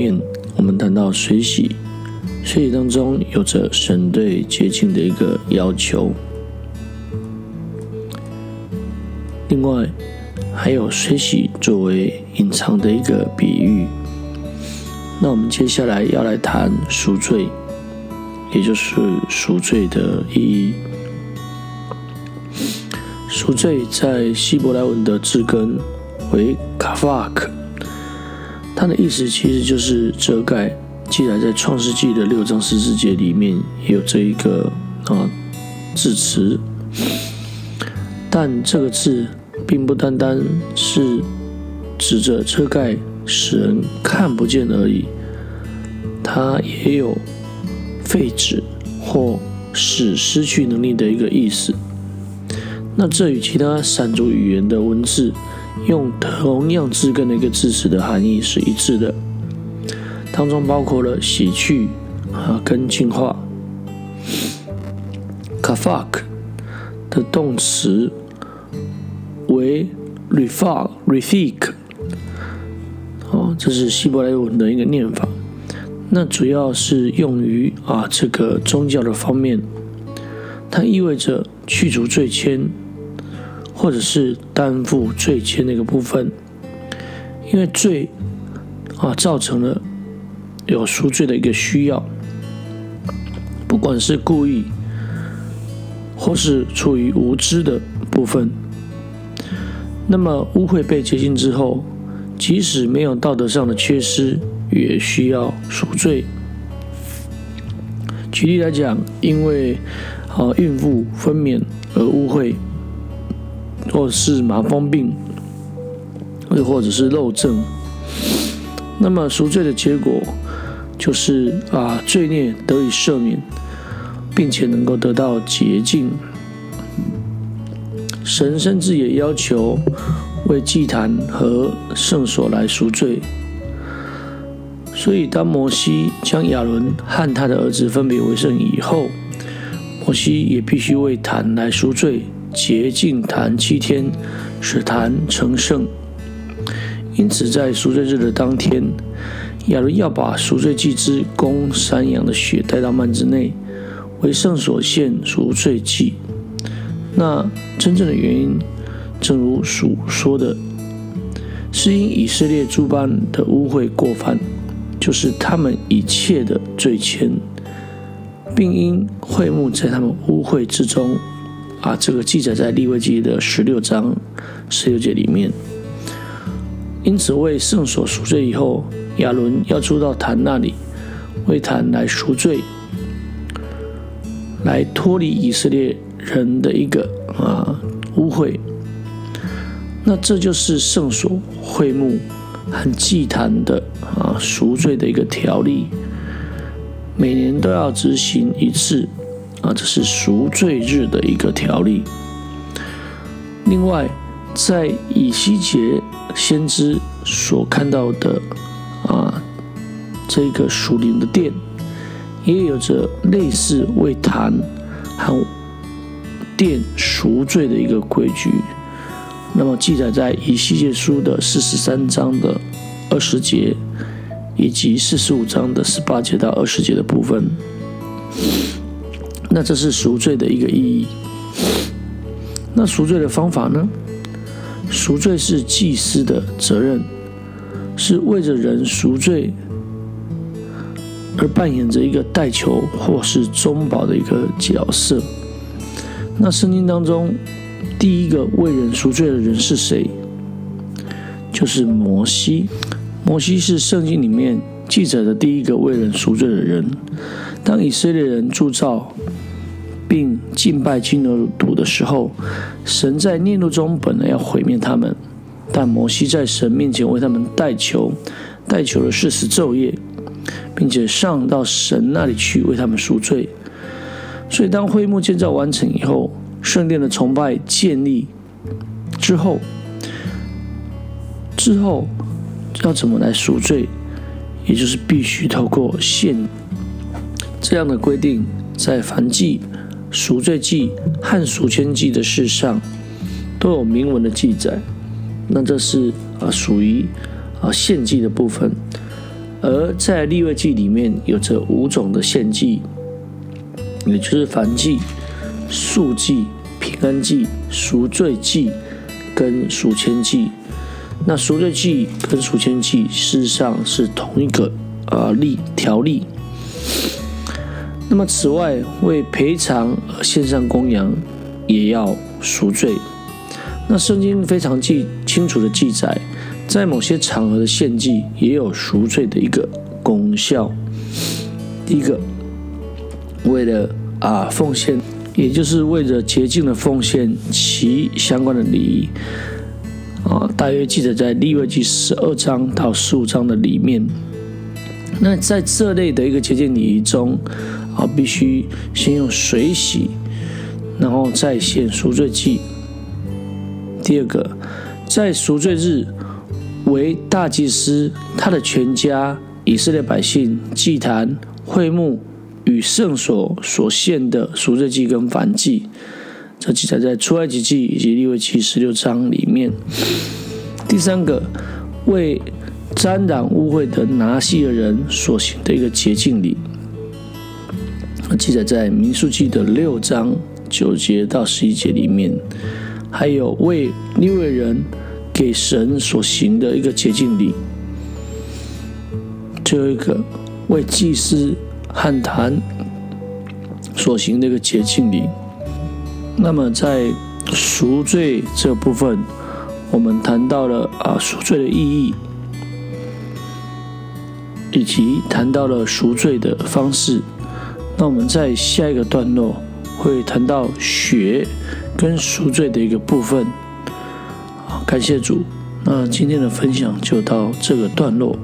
面，我们谈到水洗，水洗当中有着神对洁净的一个要求。另外，还有水洗作为隐藏的一个比喻。那我们接下来要来谈赎罪，也就是赎罪的意义。赎罪在希伯来文的字根为 kafak，它的意思其实就是遮盖。记载在创世纪的六章十四节里面也有这一个啊字词，但这个字。并不单单是指着遮盖使人看不见而已，它也有废止或使失去能力的一个意思。那这与其他闪族语言的文字用同样字根的一个字词的含义是一致的，当中包括了洗去啊跟净化。kafak 的动词。为 refak refik，哦，这是希伯来文的一个念法。那主要是用于啊这个宗教的方面，它意味着去除罪愆，或者是担负罪愆那个部分。因为罪啊造成了有赎罪的一个需要，不管是故意或是出于无知的部分。那么污秽被洁净之后，即使没有道德上的缺失，也需要赎罪。举例来讲，因为啊孕妇分娩而污秽，或是麻风病，又或者是漏症，那么赎罪的结果就是啊罪孽得以赦免，并且能够得到洁净。神甚至也要求为祭坛和圣所来赎罪，所以当摩西将亚伦和他的儿子分别为圣以后，摩西也必须为坛来赎罪，洁净坛七天，使坛成圣。因此，在赎罪日的当天，亚伦要把赎罪祭之公山羊的血带到幔子内，为圣所献赎罪祭。那真正的原因，正如所说的，是因以色列诸般的污秽过犯，就是他们一切的罪愆，并因会幕在他们污秽之中，啊，这个记载在利未记的十六章十六节里面。因此，为圣所赎罪以后，亚伦要出到坛那里，为坛来赎罪，来脱离以色列。人的一个啊污秽，那这就是圣所会幕和祭坛的啊赎罪的一个条例，每年都要执行一次啊，这是赎罪日的一个条例。另外，在以西结先知所看到的啊这个属灵的殿，也有着类似为坛和。殿赎罪的一个规矩，那么记载在以西结书的四十三章的二十节，以及四十五章的十八节到二十节的部分。那这是赎罪的一个意义。那赎罪的方法呢？赎罪是祭司的责任，是为着人赎罪而扮演着一个代求或是中保的一个角色。那圣经当中，第一个为人赎罪的人是谁？就是摩西。摩西是圣经里面记载的第一个为人赎罪的人。当以色列人铸造并敬拜金牛犊的时候，神在念怒中本来要毁灭他们，但摩西在神面前为他们代求，代求了四十昼夜，并且上到神那里去为他们赎罪。所以，当会幕建造完成以后，圣殿的崇拜建立之后，之后要怎么来赎罪，也就是必须透过献这样的规定，在凡祭、赎罪祭和赎愆祭的事上都有明文的记载。那这是啊属于啊献祭的部分。而在立位记里面有着五种的献祭，也就是燔祭、素祭、平安祭、赎罪祭跟赎愆祭。那赎罪祭跟赎愆祭事实上是同一个啊例条例。那么此外，为赔偿而献上公羊，也要赎罪。那圣经非常记清楚的记载。在某些场合的献祭也有赎罪的一个功效。第一个，为了啊奉献，也就是为了洁净的奉献其相关的礼仪啊，大约记载在利未记十二章到十五章的里面。那在这类的一个洁净礼仪中啊，必须先用水洗，然后再献赎罪祭。第二个，在赎罪日。为大祭司，他的全家、以色列百姓、祭坛、会幕与圣所所献的赎罪祭跟燔祭，这记载在出埃及记以及利未记十六章里面。第三个，为沾染污秽的拿西尔人所行的一个洁净礼，记载在民数记的六章九节到十一节里面。还有为利未人。给神所行的一个洁净礼，最后一个为祭司汉坛所行的一个洁净礼。那么在赎罪这部分，我们谈到了啊赎罪的意义，以及谈到了赎罪的方式。那我们在下一个段落会谈到血跟赎罪的一个部分。感谢主，那今天的分享就到这个段落。